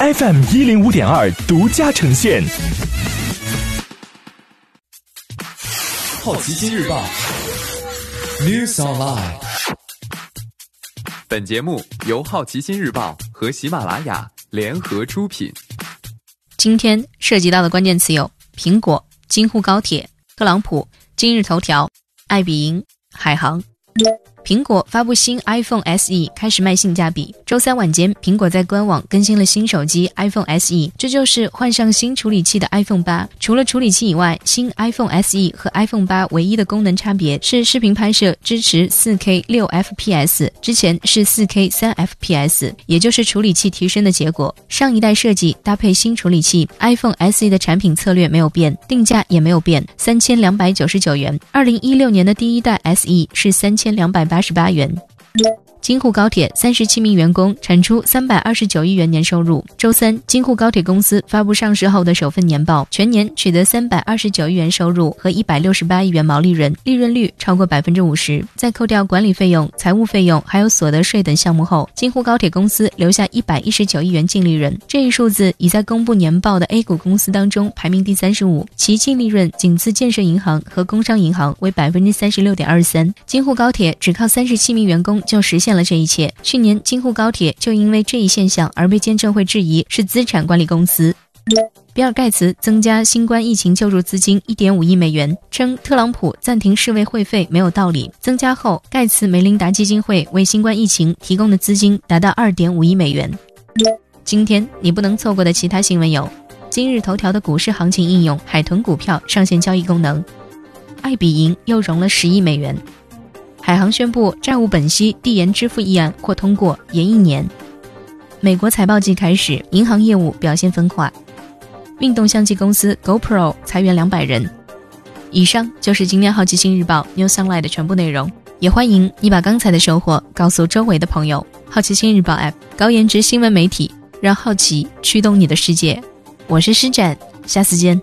FM 一零五点二独家呈现。好奇心日报，News Online。本节目由好奇心日报和喜马拉雅联合出品。今天涉及到的关键词有：苹果、京沪高铁、特朗普、今日头条、爱彼迎、海航。苹果发布新 iPhone SE，开始卖性价比。周三晚间，苹果在官网更新了新手机 iPhone SE，这就是换上新处理器的 iPhone 八。除了处理器以外，新 iPhone SE 和 iPhone 八唯一的功能差别是视频拍摄支持 4K 六 FPS，之前是 4K 三 FPS，也就是处理器提升的结果。上一代设计搭配新处理器，iPhone SE 的产品策略没有变，定价也没有变，三千两百九十九元。二零一六年的第一代 SE 是三千两百八。八十八元。京沪高铁三十七名员工产出三百二十九亿元年收入。周三，京沪高铁公司发布上市后的首份年报，全年取得三百二十九亿元收入和一百六十八亿元毛利润，利润率超过百分之五十。在扣掉管理费用、财务费用还有所得税等项目后，京沪高铁公司留下一百一十九亿元净利润。这一数字已在公布年报的 A 股公司当中排名第三十五，其净利润仅次建设银行和工商银行，为百分之三十六点二三。京沪高铁只靠三十七名员工就实现了。这一切，去年京沪高铁就因为这一现象而被监证会质疑是资产管理公司。比尔盖茨增加新冠疫情救助资金一点五亿美元，称特朗普暂停世卫会费没有道理。增加后，盖茨梅琳达基金会为新冠疫情提供的资金达到二点五亿美元。今天你不能错过的其他新闻有：今日头条的股市行情应用海豚股票上线交易功能；爱彼迎又融了十亿美元。海航宣布债务本息递延支付议案或通过，延一年。美国财报季开始，银行业务表现分化。运动相机公司 GoPro 裁员两百人。以上就是今天好奇心日报 New Sunlight 的全部内容。也欢迎你把刚才的收获告诉周围的朋友。好奇心日报 App 高颜值新闻媒体，让好奇驱动你的世界。我是施展，下次见。